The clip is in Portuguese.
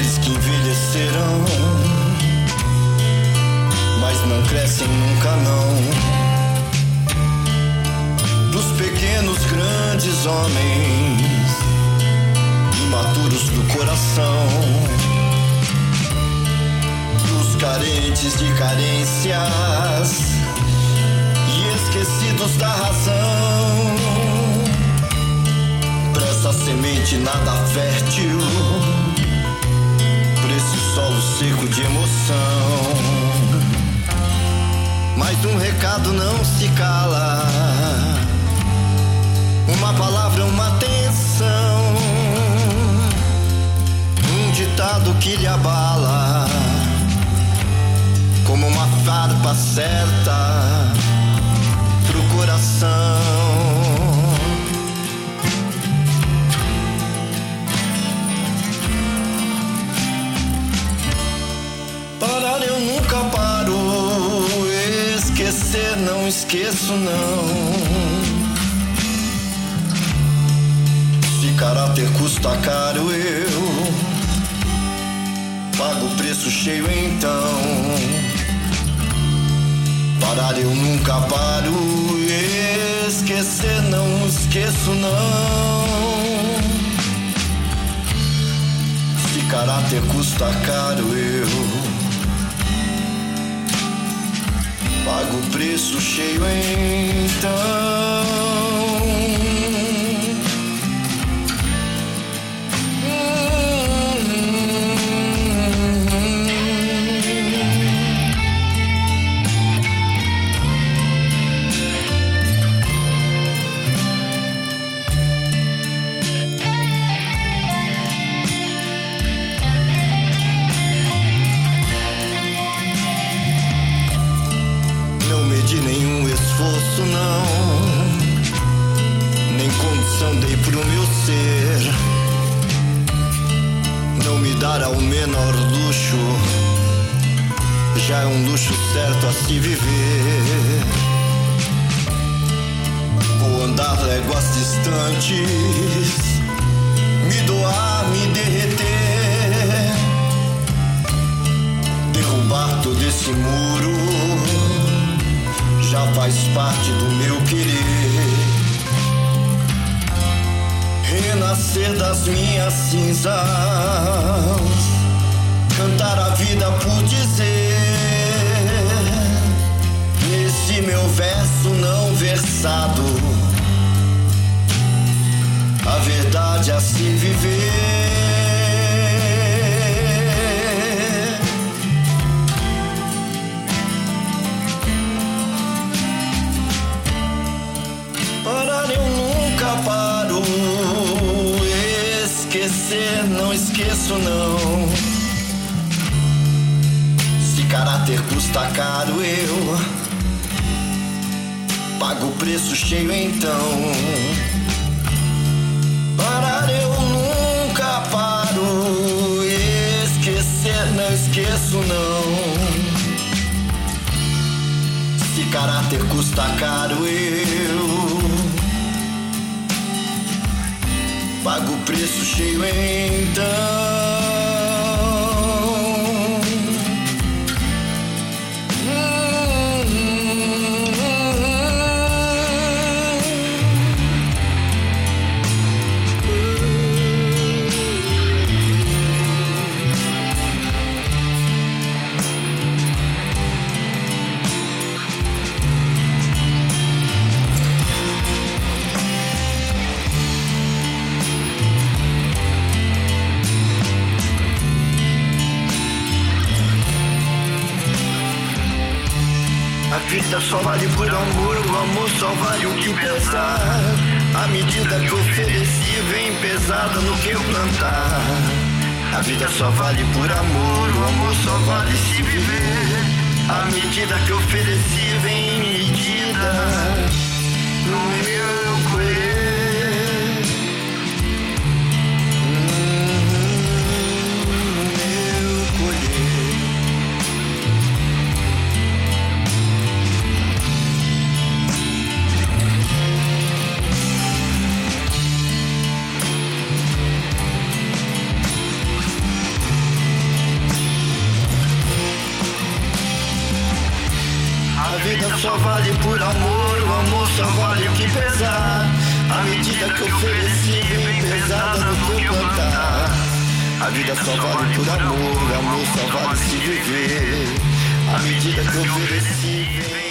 aqueles que envelheceram, mas não crescem nunca não. Dos pequenos grandes homens, imaturos do coração, dos carentes de carências e esquecidos da razão. Pra essa semente nada fértil seco de emoção. Mas um recado não se cala. Uma palavra, uma atenção. Um ditado que lhe abala. Como uma farpa certa pro coração. Não esqueço não. Se caráter custa caro eu pago o preço cheio então. Parar eu nunca paro, esquecer não esqueço não. Se caráter custa caro eu pago o preço cheio então. Menor luxo. Já é um luxo certo a se viver. Vou andar léguas distantes. Me doar, me derreter. Derrubar todo esse muro já faz parte do meu querer. Renascer das minhas cinzas, vida por dizer. Nesse meu verso não versado, a verdade a se viver. Parar eu nunca paro. Esquecer não esqueço não. Caráter custa caro eu pago o preço cheio então. Parar eu nunca paro. Esquecer não esqueço não. Se caráter custa caro, eu pago o preço cheio então. Vida só vale por amor, o amor só vale o que pesar. A medida que ofereci vem pesada no que eu plantar. A vida só vale por amor, o amor só vale se viver. A medida que ofereci só vale por amor, o amor só vale o que pesar. A medida que ofereci vem pesada no eu plantar. A vida só vale por amor, amor só vale se viver. A medida que ofereci vem